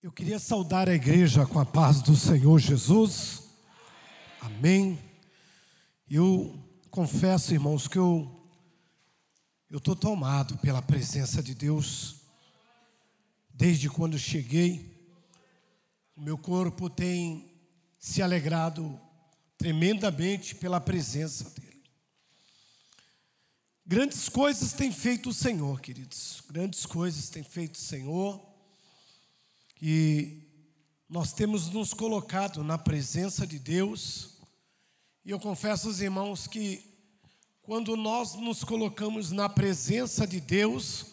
Eu queria saudar a igreja com a paz do Senhor Jesus. Amém. Eu confesso, irmãos, que eu eu estou tomado pela presença de Deus. Desde quando cheguei, o meu corpo tem se alegrado tremendamente pela presença dele. Grandes coisas tem feito o Senhor, queridos. Grandes coisas tem feito o Senhor. E nós temos nos colocado na presença de Deus. E eu confesso aos irmãos que quando nós nos colocamos na presença de Deus,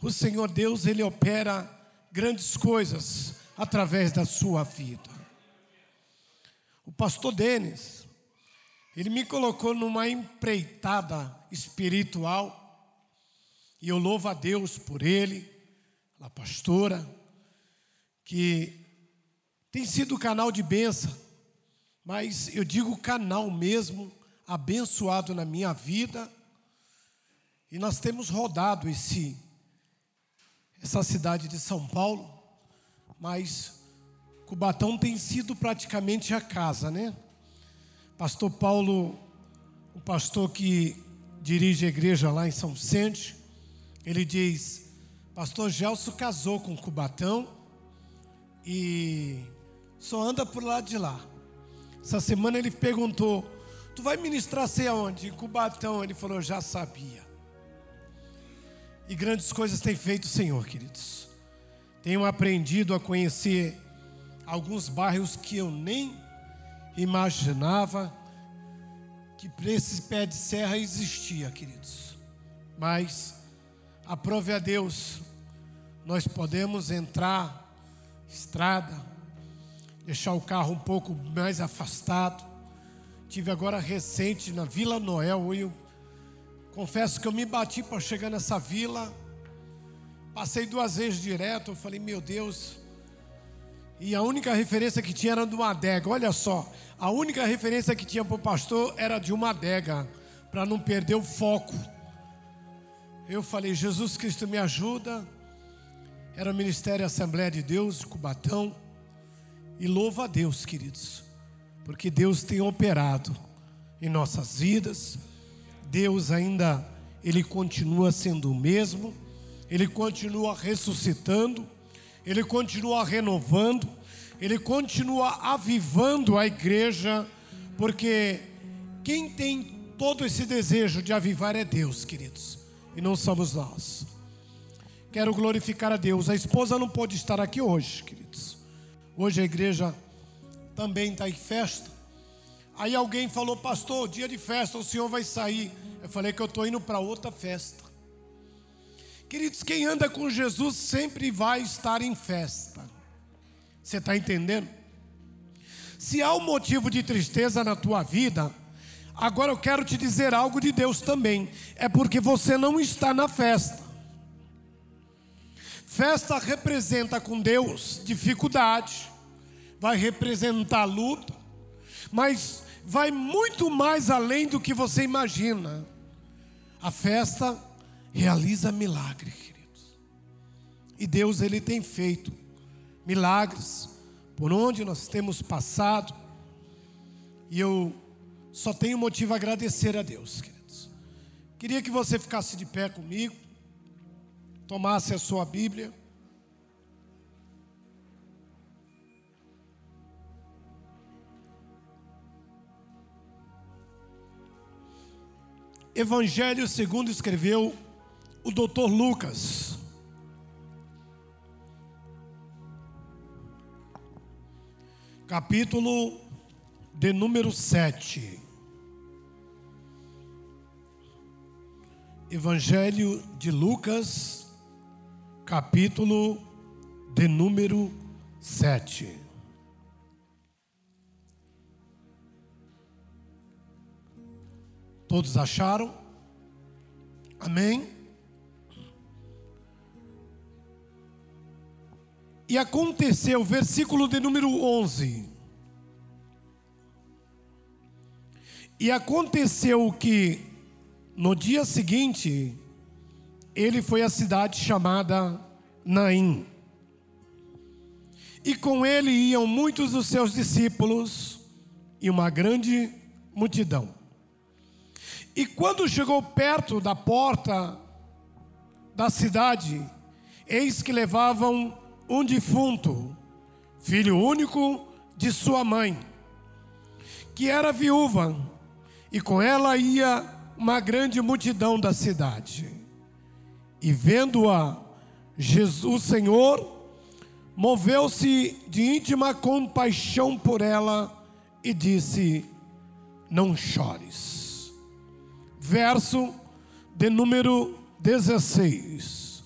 o Senhor Deus, ele opera grandes coisas através da sua vida. O pastor Denis, ele me colocou numa empreitada espiritual, e eu louvo a Deus por ele, a pastora, que tem sido canal de bênção, mas eu digo canal mesmo, abençoado na minha vida, e nós temos rodado esse, essa cidade de São Paulo, mas Cubatão tem sido praticamente a casa, né? Pastor Paulo, o pastor que dirige a igreja lá em São Vicente, ele diz: Pastor Gelson casou com Cubatão e só anda por lado de lá. Essa semana ele perguntou: Tu vai ministrar sei aonde? Em Cubatão. Ele falou: Já sabia. E grandes coisas tem feito o Senhor, queridos. Tenho aprendido a conhecer alguns bairros que eu nem imaginava que para esse pé de serra existia, queridos. Mas, aprove a Deus, nós podemos entrar estrada, deixar o carro um pouco mais afastado. Tive agora recente na Vila Noel, eu confesso que eu me bati para chegar nessa vila. Passei duas vezes direto, eu falei, meu Deus, e a única referência que tinha era de uma adega. Olha só, a única referência que tinha para o pastor era de uma adega, para não perder o foco. Eu falei, Jesus Cristo me ajuda. Era o Ministério Assembleia de Deus, Cubatão. E louva a Deus, queridos, porque Deus tem operado em nossas vidas. Deus ainda, Ele continua sendo o mesmo, Ele continua ressuscitando ele continua renovando, ele continua avivando a igreja, porque quem tem todo esse desejo de avivar é Deus, queridos, e não somos nós. Quero glorificar a Deus. A esposa não pôde estar aqui hoje, queridos. Hoje a igreja também está em festa. Aí alguém falou, pastor, dia de festa, o senhor vai sair. Eu falei que eu estou indo para outra festa. Queridos, quem anda com Jesus sempre vai estar em festa. Você está entendendo? Se há um motivo de tristeza na tua vida, agora eu quero te dizer algo de Deus também. É porque você não está na festa. Festa representa com Deus dificuldade, vai representar luta, mas vai muito mais além do que você imagina. A festa realiza milagre, queridos. E Deus ele tem feito milagres por onde nós temos passado. E eu só tenho motivo a agradecer a Deus, queridos. Queria que você ficasse de pé comigo, tomasse a sua Bíblia. Evangelho segundo escreveu o doutor Lucas. Capítulo de número 7. Evangelho de Lucas, capítulo de número 7. Todos acharam? Amém? E aconteceu, versículo de número 11. E aconteceu que no dia seguinte ele foi à cidade chamada Naim. E com ele iam muitos dos seus discípulos e uma grande multidão. E quando chegou perto da porta da cidade, eis que levavam um defunto, filho único de sua mãe, que era viúva, e com ela ia uma grande multidão da cidade. E vendo-a, Jesus, Senhor, moveu-se de íntima compaixão por ela e disse: Não chores. Verso de número 16.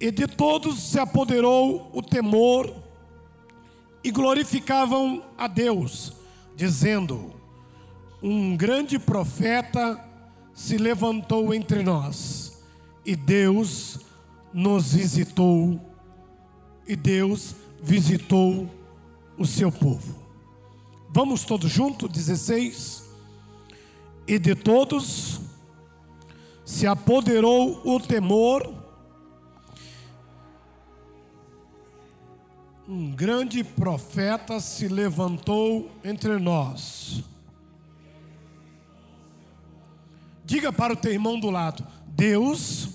E de todos se apoderou o temor e glorificavam a Deus, dizendo: Um grande profeta se levantou entre nós, e Deus nos visitou, e Deus visitou o seu povo. Vamos todos juntos, 16. E de todos se apoderou o temor, um grande profeta se levantou entre nós. Diga para o teu irmão do lado: Deus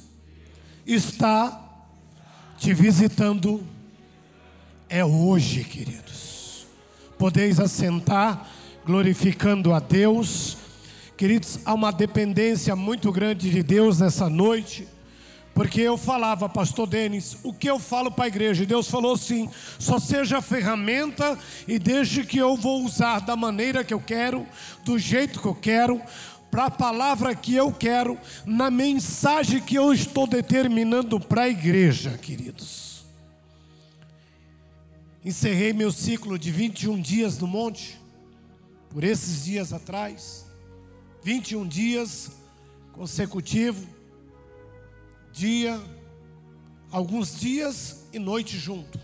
está te visitando. É hoje, queridos. Podeis assentar, glorificando a Deus Queridos, há uma dependência muito grande de Deus nessa noite, porque eu falava, pastor Denis, o que eu falo para a igreja? E Deus falou assim: só seja ferramenta e deixe que eu vou usar da maneira que eu quero, do jeito que eu quero, para a palavra que eu quero, na mensagem que eu estou determinando para a igreja, queridos. Encerrei meu ciclo de 21 dias no monte, por esses dias atrás. 21 dias consecutivos, dia, alguns dias e noite junto.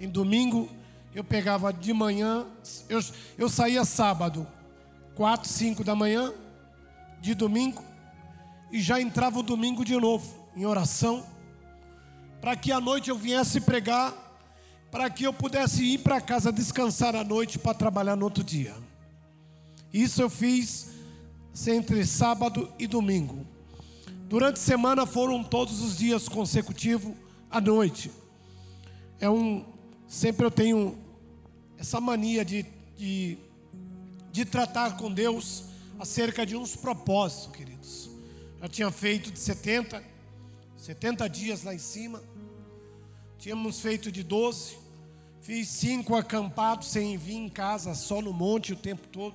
Em domingo eu pegava de manhã, eu, eu saía sábado, 4, 5 da manhã, de domingo, e já entrava o domingo de novo, em oração, para que à noite eu viesse pregar, para que eu pudesse ir para casa descansar à noite para trabalhar no outro dia. Isso eu fiz entre sábado e domingo. Durante a semana foram todos os dias consecutivos à noite. É um sempre eu tenho essa mania de, de, de tratar com Deus acerca de uns propósitos, queridos. Já tinha feito de 70, 70 dias lá em cima. Tínhamos feito de 12. Fiz cinco acampados sem vir em casa, só no monte o tempo todo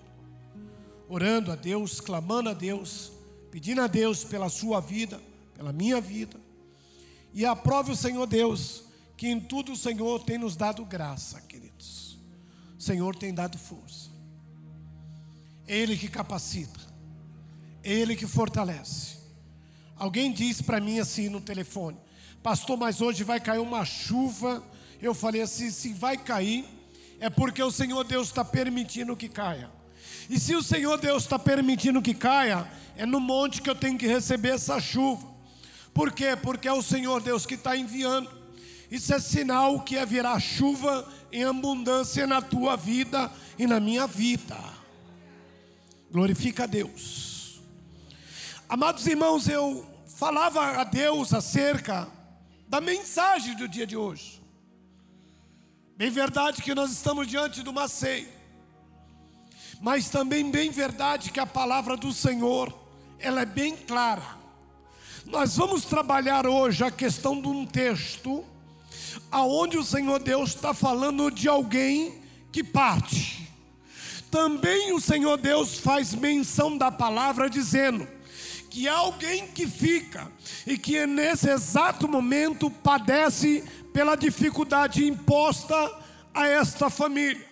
orando a Deus, clamando a Deus, pedindo a Deus pela sua vida, pela minha vida. E aprove o Senhor Deus, que em tudo o Senhor tem nos dado graça, queridos. O Senhor tem dado força. Ele que capacita, Ele que fortalece. Alguém disse para mim assim no telefone, pastor, mas hoje vai cair uma chuva. Eu falei assim: se vai cair, é porque o Senhor Deus está permitindo que caia. E se o Senhor Deus está permitindo que caia, é no monte que eu tenho que receber essa chuva. Por quê? Porque é o Senhor Deus que está enviando. Isso é sinal que virar chuva em abundância na tua vida e na minha vida. Glorifica a Deus. Amados irmãos, eu falava a Deus acerca da mensagem do dia de hoje. Bem verdade que nós estamos diante de uma ceia mas também bem verdade que a palavra do Senhor, ela é bem clara. Nós vamos trabalhar hoje a questão de um texto, aonde o Senhor Deus está falando de alguém que parte. Também o Senhor Deus faz menção da palavra dizendo que alguém que fica e que nesse exato momento padece pela dificuldade imposta a esta família.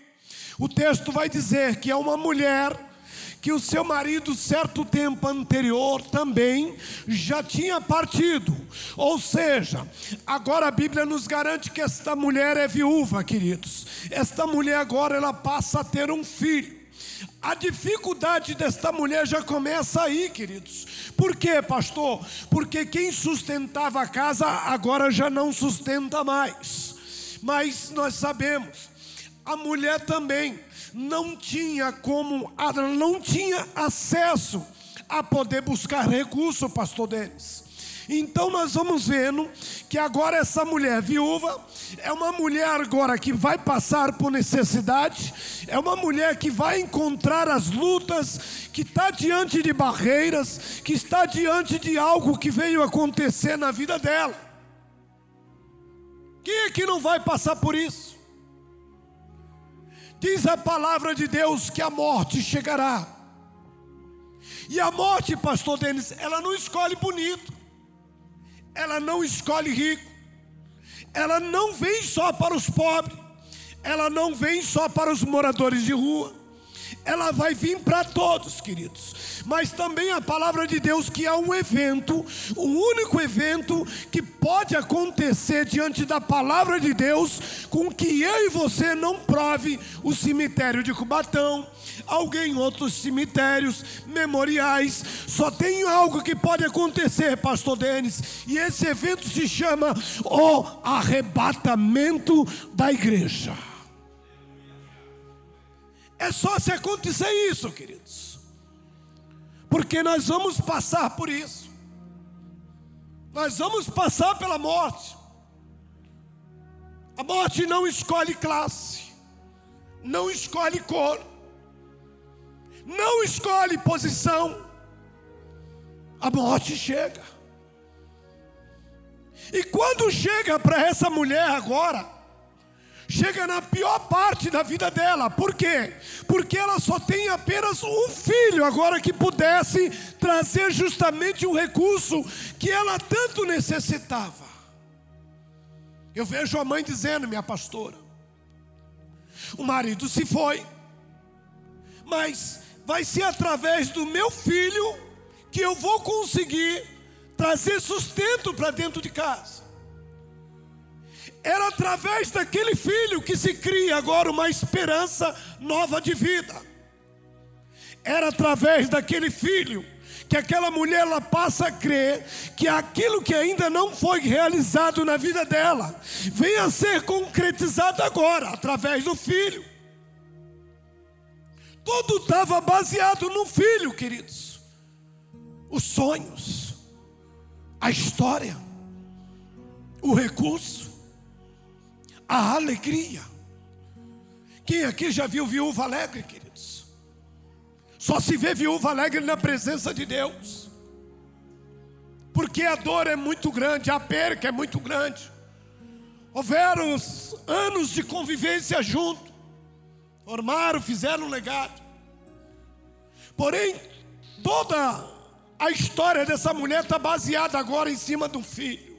O texto vai dizer que é uma mulher que o seu marido, certo tempo anterior, também já tinha partido. Ou seja, agora a Bíblia nos garante que esta mulher é viúva, queridos. Esta mulher agora ela passa a ter um filho. A dificuldade desta mulher já começa aí, queridos, Por quê, pastor? Porque quem sustentava a casa agora já não sustenta mais. Mas nós sabemos, a mulher também não tinha como, não tinha acesso a poder buscar recurso, pastor Denis. Então nós vamos vendo que agora essa mulher viúva é uma mulher agora que vai passar por necessidade, é uma mulher que vai encontrar as lutas, que está diante de barreiras, que está diante de algo que veio acontecer na vida dela. Quem é que não vai passar por isso? Diz a palavra de Deus que a morte chegará. E a morte, pastor Denis, ela não escolhe bonito. Ela não escolhe rico, ela não vem só para os pobres, ela não vem só para os moradores de rua, ela vai vir para todos, queridos. Mas também a palavra de Deus que é um evento, o um único evento que pode acontecer diante da palavra de Deus, com que eu e você não prove o cemitério de Cubatão, alguém outros cemitérios, memoriais. Só tem algo que pode acontecer, pastor Denis, e esse evento se chama o arrebatamento da igreja. É só se acontecer isso, queridos. Porque nós vamos passar por isso. Nós vamos passar pela morte. A morte não escolhe classe, não escolhe cor, não escolhe posição. A morte chega. E quando chega para essa mulher agora, chega na pior parte da vida dela. Por quê? Porque ela só tem apenas um filho agora que pudesse trazer justamente o recurso que ela tanto necessitava. Eu vejo a mãe dizendo, minha pastora, o marido se foi, mas vai ser através do meu filho que eu vou conseguir trazer sustento para dentro de casa. Era através daquele filho que se cria agora uma esperança nova de vida. Era através daquele filho que aquela mulher ela passa a crer que aquilo que ainda não foi realizado na vida dela venha a ser concretizado agora através do filho. Tudo estava baseado no filho, queridos. Os sonhos, a história, o recurso a alegria. Quem aqui já viu viúva alegre, queridos? Só se vê viúva alegre na presença de Deus. Porque a dor é muito grande, a perca é muito grande. Houveram anos de convivência junto. Formaram, fizeram um legado. Porém, toda a história dessa mulher está baseada agora em cima de um filho.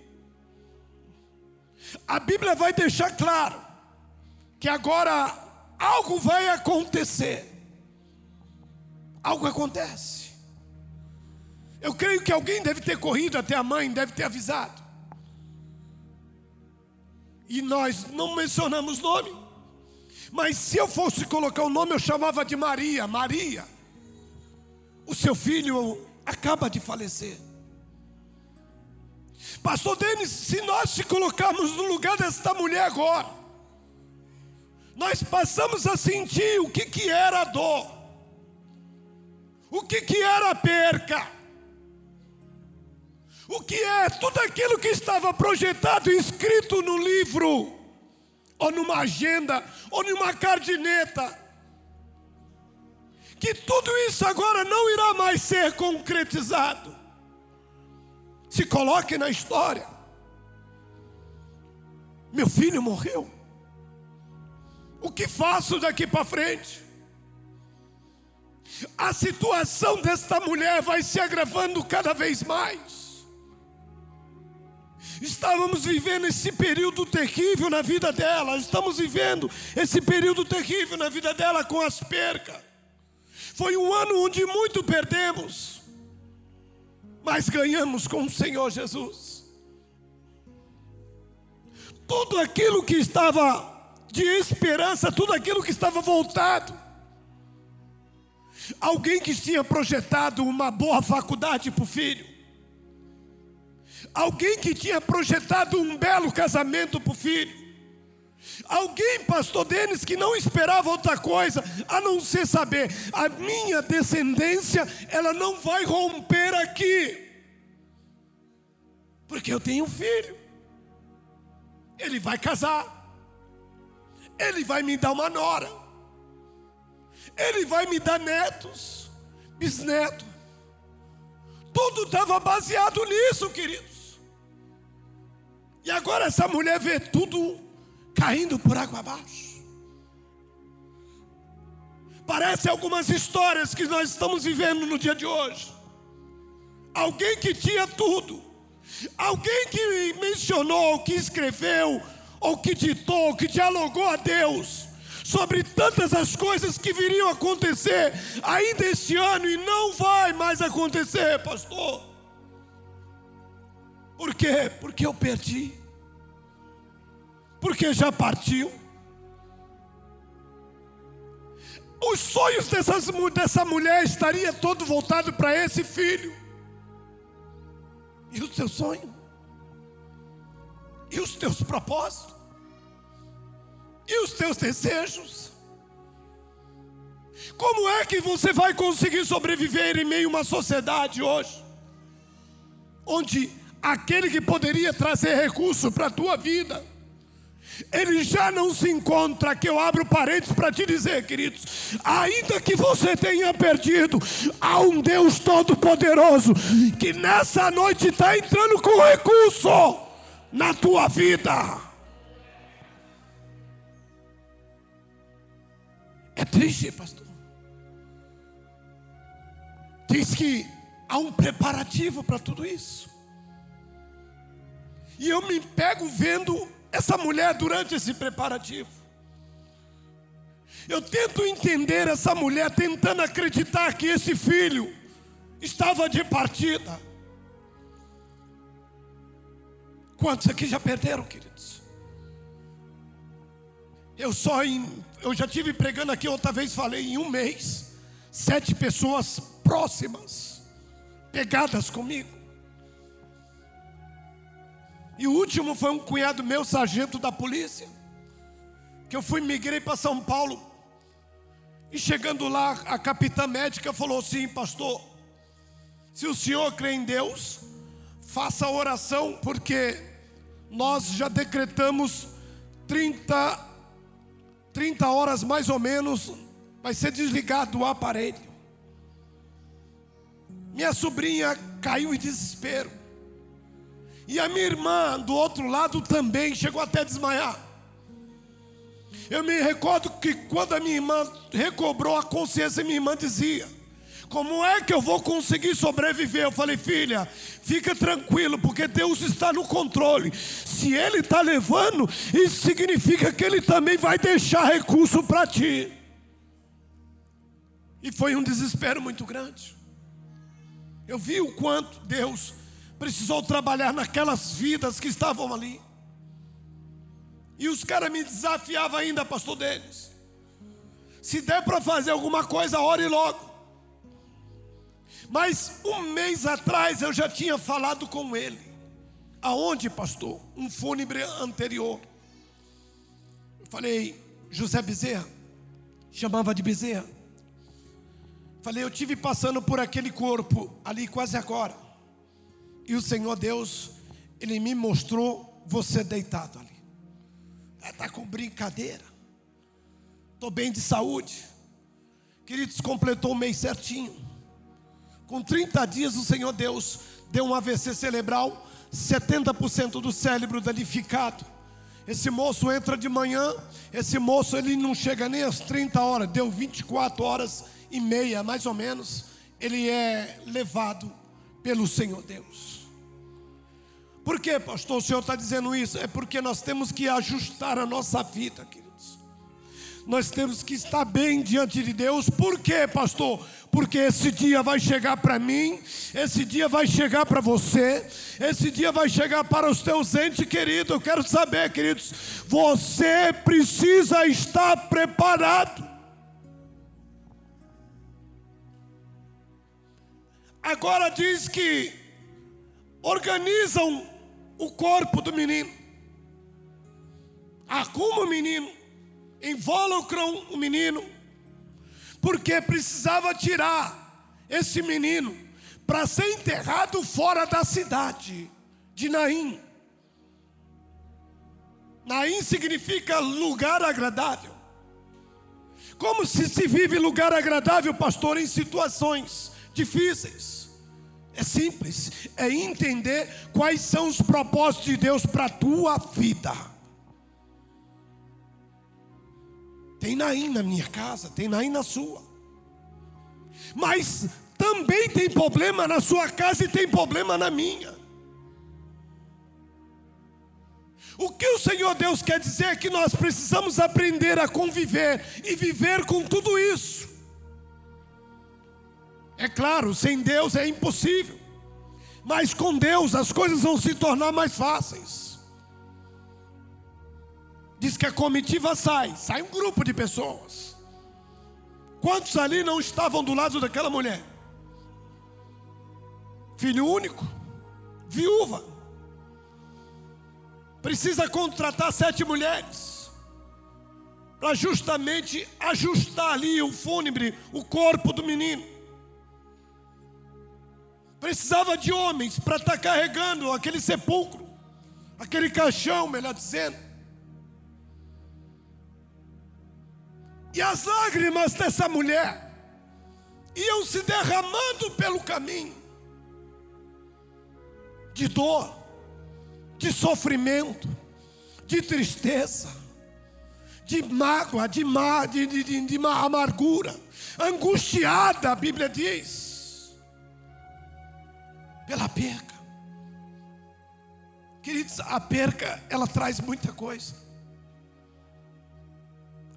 A Bíblia vai deixar claro que agora algo vai acontecer. Algo acontece. Eu creio que alguém deve ter corrido até a mãe, deve ter avisado. E nós não mencionamos nome. Mas se eu fosse colocar o nome, eu chamava de Maria. Maria, o seu filho acaba de falecer. Pastor Denis, se nós se colocarmos no lugar desta mulher agora, nós passamos a sentir o que, que era a dor, o que, que era a perca, o que é tudo aquilo que estava projetado e escrito no livro, ou numa agenda, ou numa cardineta, que tudo isso agora não irá mais ser concretizado. Se coloque na história. Meu filho morreu. O que faço daqui para frente? A situação desta mulher vai se agravando cada vez mais. Estávamos vivendo esse período terrível na vida dela, estamos vivendo esse período terrível na vida dela com as percas. Foi um ano onde muito perdemos mas ganhamos com o Senhor Jesus. Tudo aquilo que estava de esperança, tudo aquilo que estava voltado, Alguém que tinha projetado uma boa faculdade para o filho. Alguém que tinha projetado um belo casamento para o filho. Alguém, pastor Denis, que não esperava outra coisa a não ser saber, a minha descendência, ela não vai romper aqui, porque eu tenho um filho, ele vai casar, ele vai me dar uma nora, ele vai me dar netos, bisnetos, tudo estava baseado nisso, queridos. E agora essa mulher vê tudo caindo por água abaixo. Parece algumas histórias que nós estamos vivendo no dia de hoje. Alguém que tinha tudo, alguém que mencionou, que escreveu, ou que ditou, ou que dialogou a Deus sobre tantas as coisas que viriam acontecer ainda este ano e não vai mais acontecer, pastor. Por quê? Porque eu perdi porque já partiu. Os sonhos dessas, dessa mulher estaria todo voltado para esse filho. E o seu sonho? E os teus propósitos? E os teus desejos? Como é que você vai conseguir sobreviver em meio a uma sociedade hoje, onde aquele que poderia trazer recurso para a tua vida, ele já não se encontra. Que eu abro parênteses para te dizer, queridos, ainda que você tenha perdido, há um Deus Todo-Poderoso que nessa noite está entrando com recurso na tua vida. É triste, pastor. Diz que há um preparativo para tudo isso. E eu me pego vendo essa mulher durante esse preparativo. Eu tento entender essa mulher tentando acreditar que esse filho estava de partida. Quantos aqui já perderam, queridos? Eu só em, eu já tive pregando aqui outra vez falei em um mês, sete pessoas próximas, pegadas comigo. E o último foi um cunhado meu, sargento da polícia, que eu fui migrei para São Paulo. E chegando lá, a capitã médica falou assim: Pastor, se o senhor crê em Deus, faça oração, porque nós já decretamos 30, 30 horas mais ou menos, vai ser desligado o aparelho. Minha sobrinha caiu em desespero. E a minha irmã do outro lado também chegou até a desmaiar. Eu me recordo que quando a minha irmã recobrou a consciência, minha irmã dizia: Como é que eu vou conseguir sobreviver? Eu falei, filha, fica tranquilo, porque Deus está no controle. Se Ele está levando, isso significa que Ele também vai deixar recurso para ti. E foi um desespero muito grande. Eu vi o quanto Deus precisou trabalhar naquelas vidas que estavam ali. E os caras me desafiavam ainda, pastor deles. Se der para fazer alguma coisa, ore logo. Mas um mês atrás eu já tinha falado com ele. Aonde, pastor? Um fúnebre anterior. Eu falei, José Bezerra, chamava de Bezerra. Falei, eu tive passando por aquele corpo ali quase agora. E o Senhor Deus, Ele me mostrou você deitado ali. Está com brincadeira. Estou bem de saúde. Queridos, completou o mês certinho. Com 30 dias, o Senhor Deus deu um AVC cerebral, 70% do cérebro danificado. Esse moço entra de manhã, esse moço ele não chega nem às 30 horas, deu 24 horas e meia, mais ou menos. Ele é levado pelo Senhor Deus. Por que, pastor, o senhor está dizendo isso? É porque nós temos que ajustar a nossa vida, queridos. Nós temos que estar bem diante de Deus. Por quê, pastor? Porque esse dia vai chegar para mim, esse dia vai chegar para você, esse dia vai chegar para os teus entes queridos. Eu quero saber, queridos, você precisa estar preparado. Agora diz que organizam o corpo do menino, arrumam o menino, involucram o menino, porque precisava tirar esse menino para ser enterrado fora da cidade de Naim. Naim significa lugar agradável. Como se se vive lugar agradável, pastor, em situações difíceis? É simples, é entender quais são os propósitos de Deus para a tua vida. Tem Naim na minha casa, tem Naim na sua. Mas também tem problema na sua casa e tem problema na minha. O que o Senhor Deus quer dizer é que nós precisamos aprender a conviver e viver com tudo isso. É claro, sem Deus é impossível, mas com Deus as coisas vão se tornar mais fáceis. Diz que a comitiva sai, sai um grupo de pessoas. Quantos ali não estavam do lado daquela mulher? Filho único, viúva, precisa contratar sete mulheres para justamente ajustar ali o fúnebre, o corpo do menino. Precisava de homens para estar tá carregando aquele sepulcro, aquele caixão, melhor dizendo. E as lágrimas dessa mulher iam se derramando pelo caminho de dor, de sofrimento, de tristeza, de mágoa, de, má, de, de, de, de amargura, angustiada, a Bíblia diz, pela perca. Queridos, a perca, ela traz muita coisa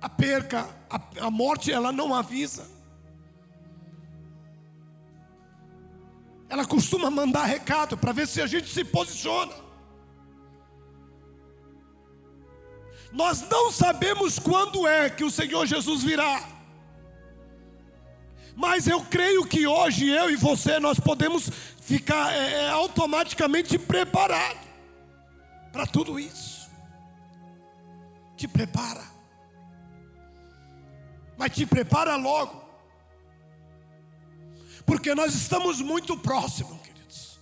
a perca, a, a morte, ela não avisa. Ela costuma mandar recado para ver se a gente se posiciona. Nós não sabemos quando é que o Senhor Jesus virá. Mas eu creio que hoje eu e você nós podemos ficar é, é automaticamente preparados para tudo isso. Te prepara mas te prepara logo, porque nós estamos muito próximos, queridos.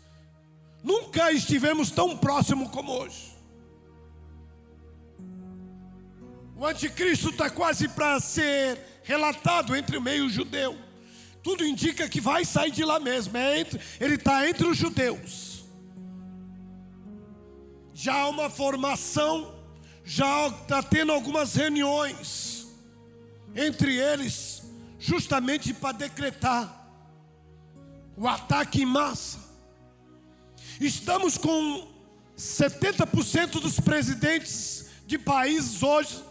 Nunca estivemos tão próximos como hoje. O anticristo está quase para ser relatado entre o meio judeu. Tudo indica que vai sair de lá mesmo. É entre, ele está entre os judeus. Já há uma formação, já está tendo algumas reuniões entre eles, justamente para decretar o ataque em massa. Estamos com 70% dos presidentes de países hoje,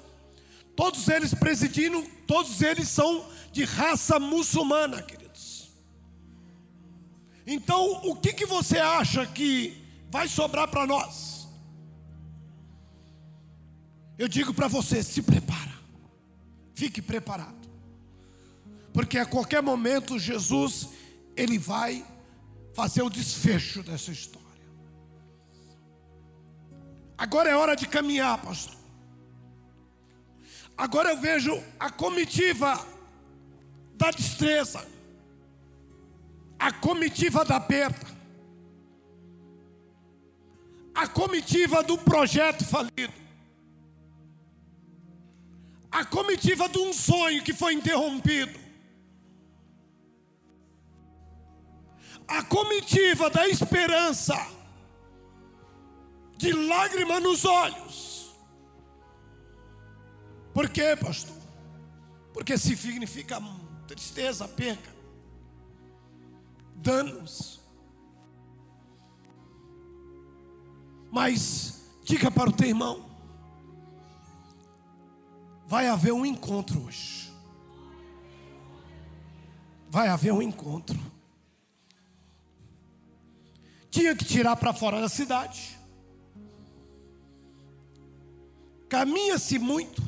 todos eles presidindo, todos eles são de raça muçulmana, queridos. Então, o que, que você acha que vai sobrar para nós? Eu digo para você: se prepara. Fique preparado. Porque a qualquer momento Jesus ele vai fazer o desfecho dessa história. Agora é hora de caminhar, pastor. Agora eu vejo a comitiva da destreza, a comitiva da perda, a comitiva do projeto falido a comitiva de um sonho que foi interrompido, a comitiva da esperança, de lágrima nos olhos. Por quê, pastor? Porque significa tristeza, perca, danos. Mas diga para o teu irmão, Vai haver um encontro hoje. Vai haver um encontro. Tinha que tirar para fora da cidade. Caminha-se muito.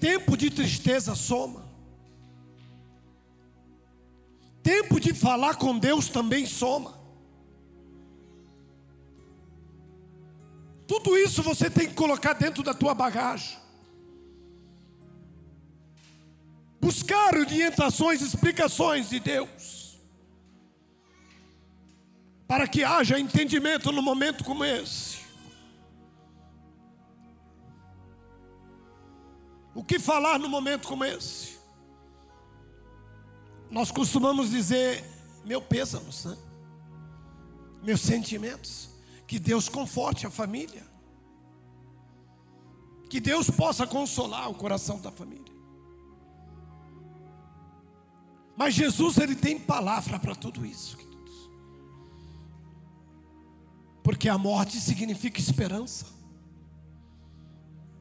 Tempo de tristeza soma. tempo de falar com Deus também soma. Tudo isso você tem que colocar dentro da tua bagagem. Buscar orientações, explicações de Deus. Para que haja entendimento no momento como esse. O que falar no momento como esse? Nós costumamos dizer, meu pêsames, né? meus sentimentos. Que Deus conforte a família. Que Deus possa consolar o coração da família. Mas Jesus, Ele tem palavra para tudo isso, queridos. Porque a morte significa esperança.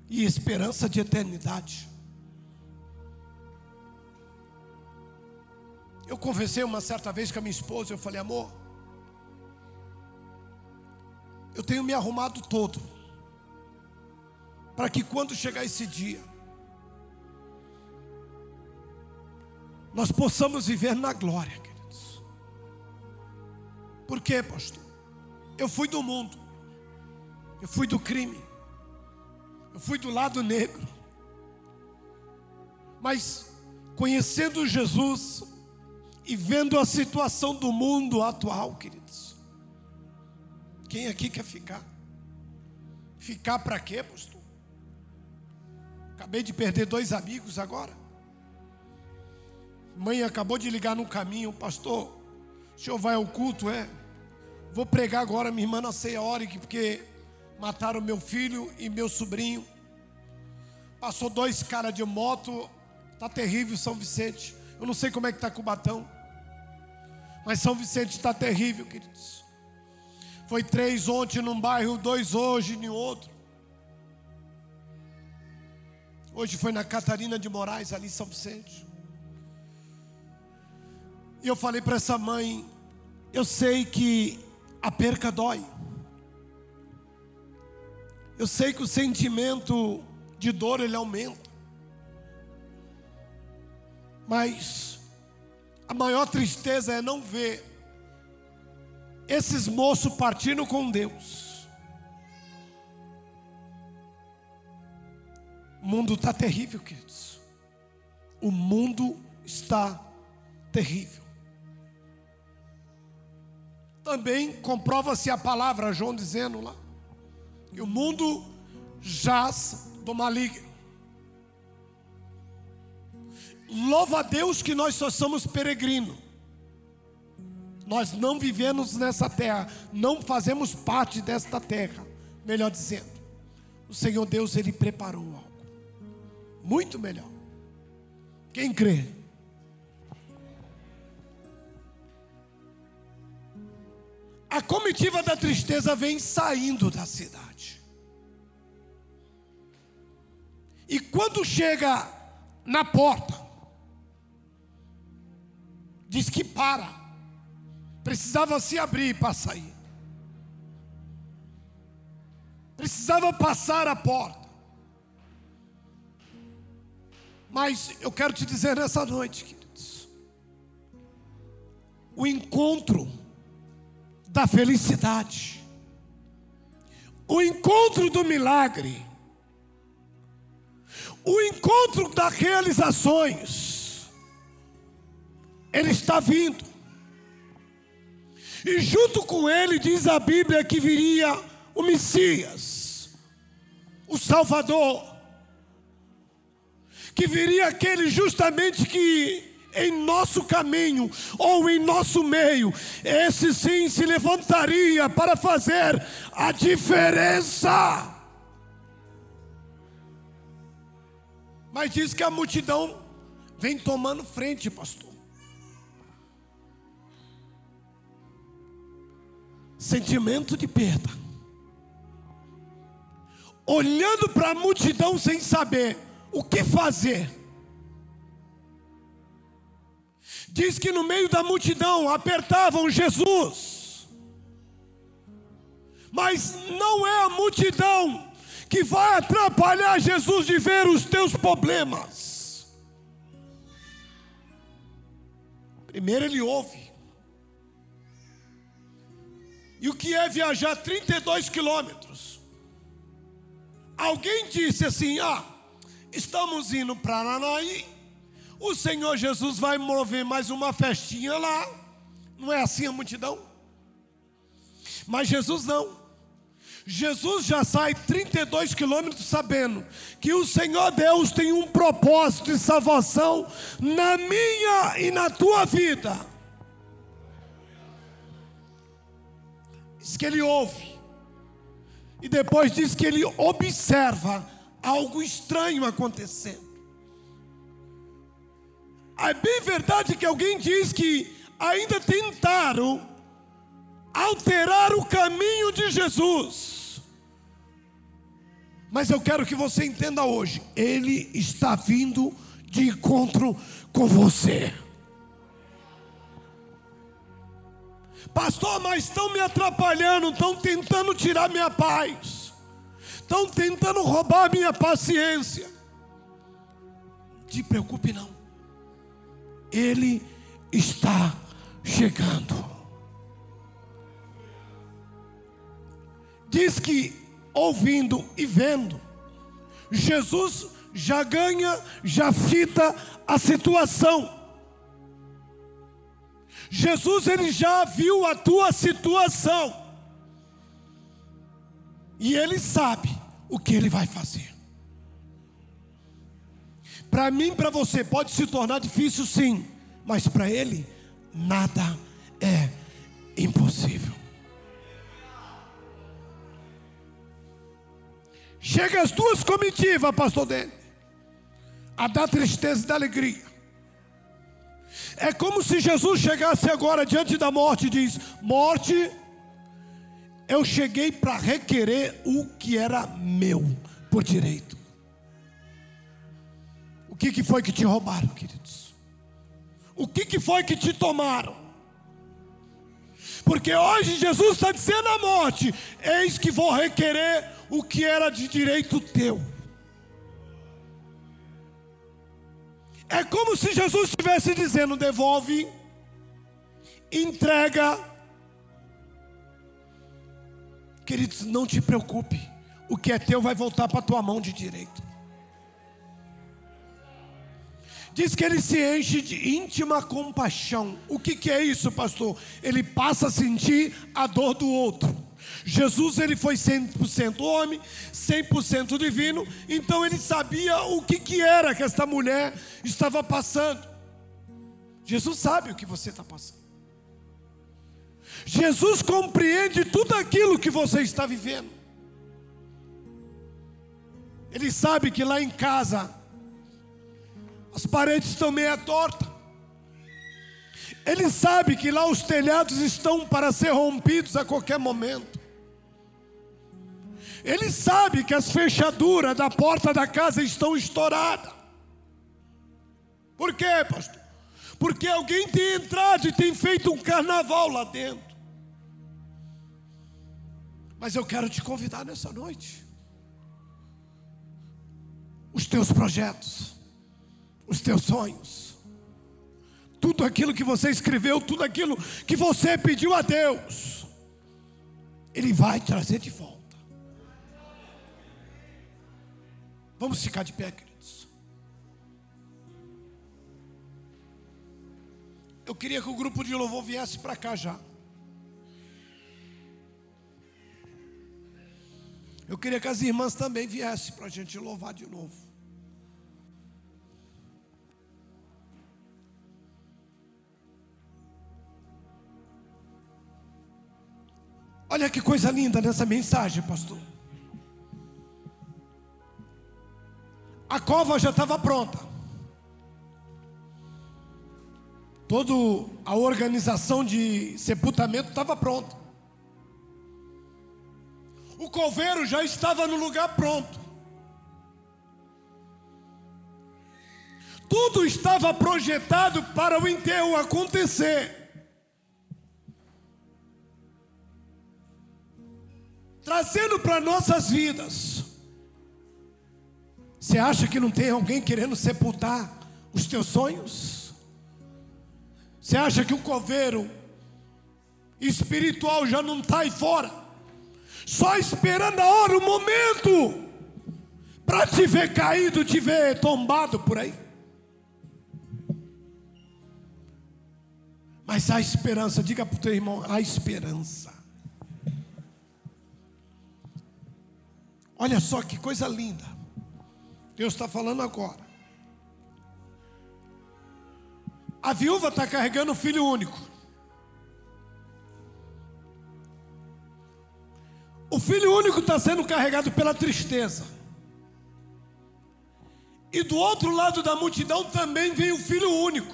E esperança de eternidade. Eu conversei uma certa vez com a minha esposa, eu falei, amor, eu tenho me arrumado todo, para que quando chegar esse dia, nós possamos viver na glória, queridos. Por quê, pastor? Eu fui do mundo, eu fui do crime, eu fui do lado negro, mas conhecendo Jesus, e vendo a situação do mundo atual, queridos. Quem aqui quer ficar? Ficar para quê, pastor? Acabei de perder dois amigos agora. Mãe acabou de ligar no caminho, pastor. O senhor vai ao culto, é? Vou pregar agora, minha irmã não sei a hora, porque mataram meu filho e meu sobrinho. Passou dois caras de moto, tá terrível São Vicente. Eu não sei como é que tá Cubatão. Mas São Vicente está terrível, queridos. Foi três ontem num bairro, dois hoje em outro. Hoje foi na Catarina de Moraes, ali em São Vicente. E eu falei para essa mãe: eu sei que a perca dói. Eu sei que o sentimento de dor ele aumenta. Mas a maior tristeza é não ver esses moços partindo com Deus. O mundo está terrível, queridos. O mundo está terrível. Também comprova-se a palavra, João dizendo lá, que o mundo jaz do maligno. Louva a Deus que nós só somos peregrinos. Nós não vivemos nessa terra, não fazemos parte desta terra. Melhor dizendo, o Senhor Deus ele preparou algo muito melhor. Quem crê? A comitiva da tristeza vem saindo da cidade. E quando chega na porta, diz que para. Precisava se abrir para sair. Precisava passar a porta. Mas eu quero te dizer nessa noite, queridos, o encontro da felicidade, o encontro do milagre, o encontro das realizações, ele está vindo. E junto com ele diz a Bíblia que viria o Messias, o Salvador, que viria aquele justamente que em nosso caminho ou em nosso meio, esse sim se levantaria para fazer a diferença. Mas diz que a multidão vem tomando frente, pastor. sentimento de perda. Olhando para a multidão sem saber o que fazer. Diz que no meio da multidão apertavam Jesus. Mas não é a multidão que vai atrapalhar Jesus de ver os teus problemas. Primeiro ele ouve. E o que é viajar 32 quilômetros? Alguém disse assim: Ah, estamos indo para Aranaí, o Senhor Jesus vai mover mais uma festinha lá. Não é assim a multidão? Mas Jesus não. Jesus já sai 32 quilômetros sabendo que o Senhor Deus tem um propósito de salvação na minha e na tua vida. Diz que ele ouve, e depois diz que ele observa algo estranho acontecendo. É bem verdade que alguém diz que ainda tentaram alterar o caminho de Jesus. Mas eu quero que você entenda hoje, ele está vindo de encontro com você. Pastor, mas estão me atrapalhando, estão tentando tirar minha paz, estão tentando roubar minha paciência. Te preocupe não. Ele está chegando. Diz que ouvindo e vendo, Jesus já ganha, já fita a situação. Jesus ele já viu a tua situação. E ele sabe o que ele vai fazer. Para mim, para você, pode se tornar difícil sim, mas para ele, nada é impossível. Chega as duas comitivas, pastor Dene, a da tristeza e da alegria. É como se Jesus chegasse agora diante da morte e diz: Morte, eu cheguei para requerer o que era meu por direito. Que, que foi que te roubaram, queridos? O que, que foi que te tomaram? Porque hoje Jesus está dizendo à morte: Eis que vou requerer o que era de direito teu. É como se Jesus estivesse dizendo: devolve, entrega. Queridos, não te preocupe, o que é teu vai voltar para a tua mão de direito. Diz que ele se enche de íntima compaixão. O que, que é isso, pastor? Ele passa a sentir a dor do outro. Jesus ele foi 100% homem, 100% divino, então ele sabia o que, que era que esta mulher estava passando. Jesus sabe o que você está passando. Jesus compreende tudo aquilo que você está vivendo. Ele sabe que lá em casa as paredes estão meia torta. Ele sabe que lá os telhados estão para ser rompidos a qualquer momento. Ele sabe que as fechaduras da porta da casa estão estouradas. Por quê, pastor? Porque alguém tem entrado e tem feito um carnaval lá dentro. Mas eu quero te convidar nessa noite. Os teus projetos, os teus sonhos, tudo aquilo que você escreveu, tudo aquilo que você pediu a Deus, Ele vai trazer de volta. Vamos ficar de pé, queridos. Eu queria que o grupo de louvor viesse para cá já. Eu queria que as irmãs também viessem para a gente louvar de novo. Olha que coisa linda nessa mensagem, pastor. A cova já estava pronta. Toda a organização de sepultamento estava pronta. O coveiro já estava no lugar pronto. Tudo estava projetado para o enterro acontecer. Trazendo para nossas vidas você acha que não tem alguém querendo sepultar os teus sonhos? Você acha que o coveiro espiritual já não está aí fora? Só esperando a hora, o momento, para te ver caído, te ver tombado por aí. Mas há esperança, diga para o teu irmão: há esperança. Olha só que coisa linda. Deus está falando agora. A viúva está carregando o filho único. O filho único está sendo carregado pela tristeza. E do outro lado da multidão também vem o filho único.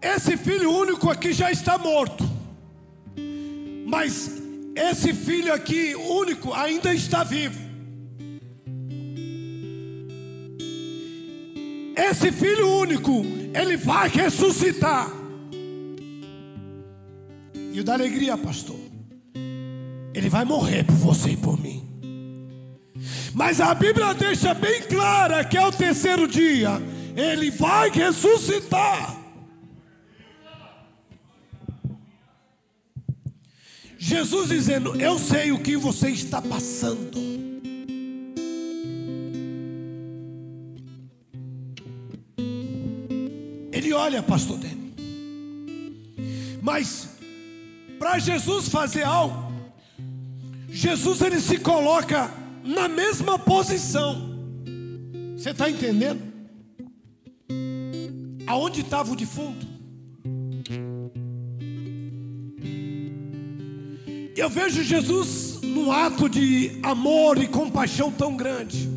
Esse filho único aqui já está morto. Mas esse filho aqui único ainda está vivo. Esse filho único, ele vai ressuscitar. E o da alegria, pastor, ele vai morrer por você e por mim. Mas a Bíblia deixa bem clara que ao terceiro dia, ele vai ressuscitar. Jesus dizendo: Eu sei o que você está passando. Ele olha, pastor dele. Mas para Jesus fazer algo, Jesus ele se coloca na mesma posição. Você está entendendo? Aonde estava o defunto? Eu vejo Jesus num ato de amor e compaixão tão grande,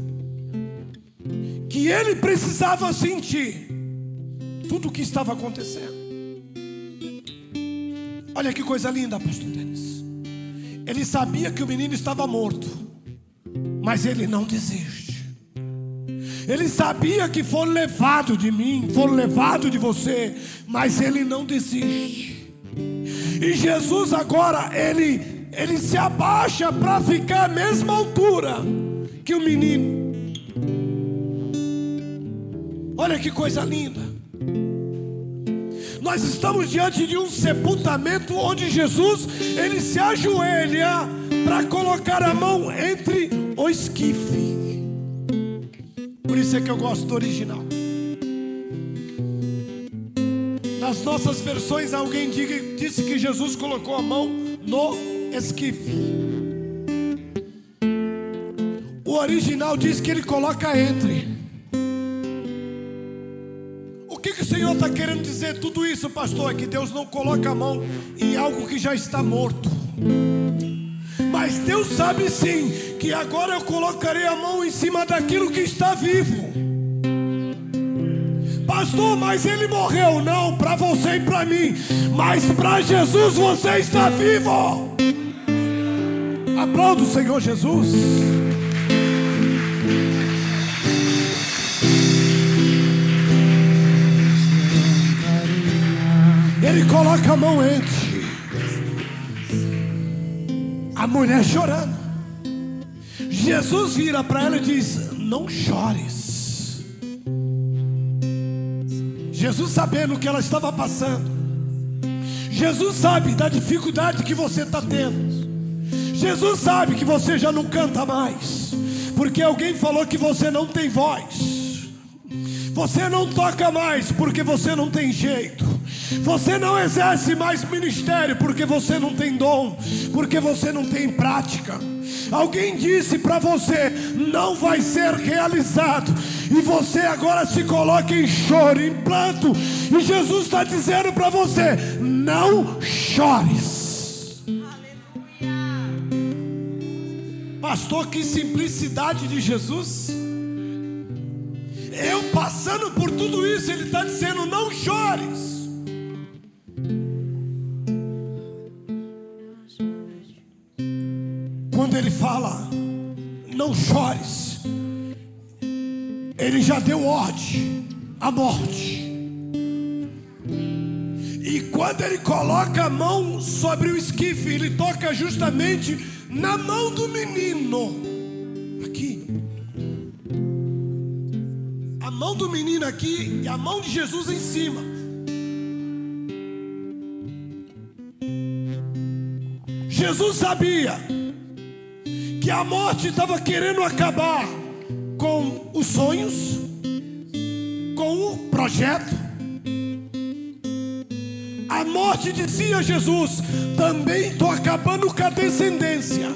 que ele precisava sentir tudo o que estava acontecendo. Olha que coisa linda, pastor Denis. Ele sabia que o menino estava morto, mas ele não desiste. Ele sabia que foram levados de mim, foram levados de você, mas ele não desiste. E Jesus agora, ele, ele se abaixa para ficar à mesma altura que o menino. Olha que coisa linda. Nós estamos diante de um sepultamento onde Jesus ele se ajoelha para colocar a mão entre o esquife. Por isso é que eu gosto do original. Nas nossas versões, alguém disse que Jesus colocou a mão no esquife. O original diz que ele coloca entre. Senhor está querendo dizer tudo isso, pastor, é que Deus não coloca a mão em algo que já está morto. Mas Deus sabe sim que agora eu colocarei a mão em cima daquilo que está vivo. Pastor, mas ele morreu. Não, para você e para mim. Mas para Jesus você está vivo. Aplauda o Senhor Jesus. Ele coloca a mão entre a mulher chorando. Jesus vira para ela e diz: Não chores. Jesus sabendo o que ela estava passando. Jesus sabe da dificuldade que você está tendo. Jesus sabe que você já não canta mais. Porque alguém falou que você não tem voz. Você não toca mais porque você não tem jeito. Você não exerce mais ministério porque você não tem dom, porque você não tem prática. Alguém disse para você, não vai ser realizado, e você agora se coloca em choro, em planto, e Jesus está dizendo para você: não chores. Pastor, que simplicidade de Jesus. Eu passando por tudo isso, Ele está dizendo: não chores. quando ele fala, não chores, ele já deu ordem à morte. E quando ele coloca a mão sobre o esquife, ele toca justamente na mão do menino. Aqui. A mão do menino aqui e a mão de Jesus em cima. Jesus sabia que a morte estava querendo acabar com os sonhos, com o projeto. A morte dizia a Jesus: também estou acabando com a descendência.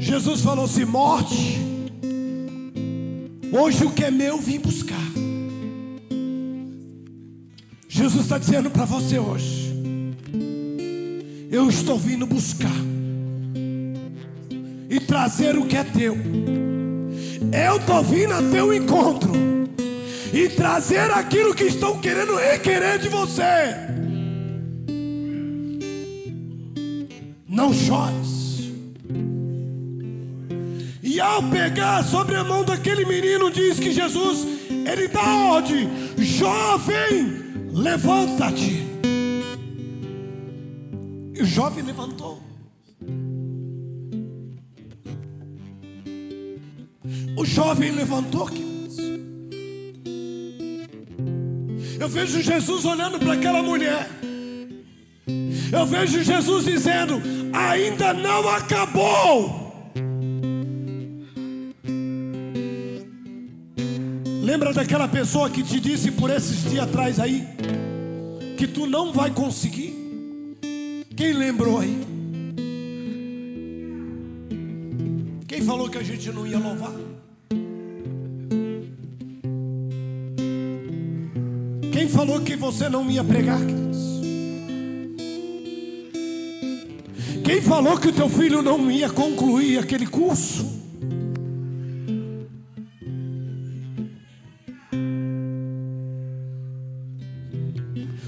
Jesus falou assim: morte, hoje o que é meu vim buscar. Jesus está dizendo para você hoje: eu estou vindo buscar e trazer o que é teu. Eu estou vindo a teu encontro e trazer aquilo que estão querendo requerer de você. Não chores. E ao pegar sobre a mão daquele menino, diz que Jesus, ele dá ordem: jovem, levanta-te. E o jovem levantou. O jovem levantou, queridos. Eu vejo Jesus olhando para aquela mulher. Eu vejo Jesus dizendo: ainda não acabou. Lembra daquela pessoa que te disse por esses dias atrás aí que tu não vai conseguir? Quem lembrou aí? Quem falou que a gente não ia louvar? Falou que você não ia pregar? Quem falou que o teu filho não ia concluir aquele curso?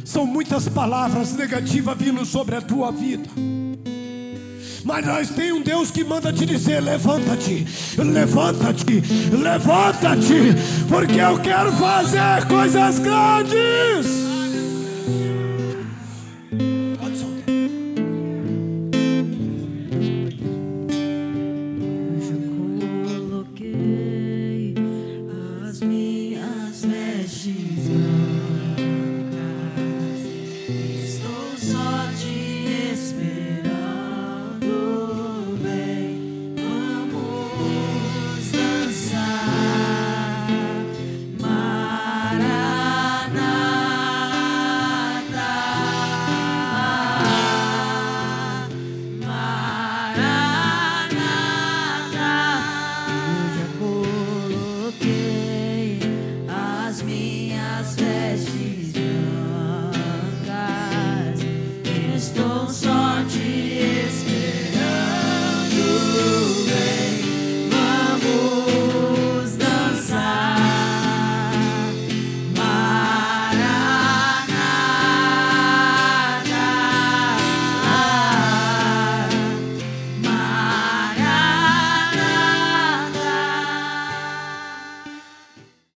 São muitas palavras negativas vindo sobre a tua vida. Mas nós tem um Deus que manda te dizer: levanta-te, levanta-te, levanta-te, porque eu quero fazer coisas grandes.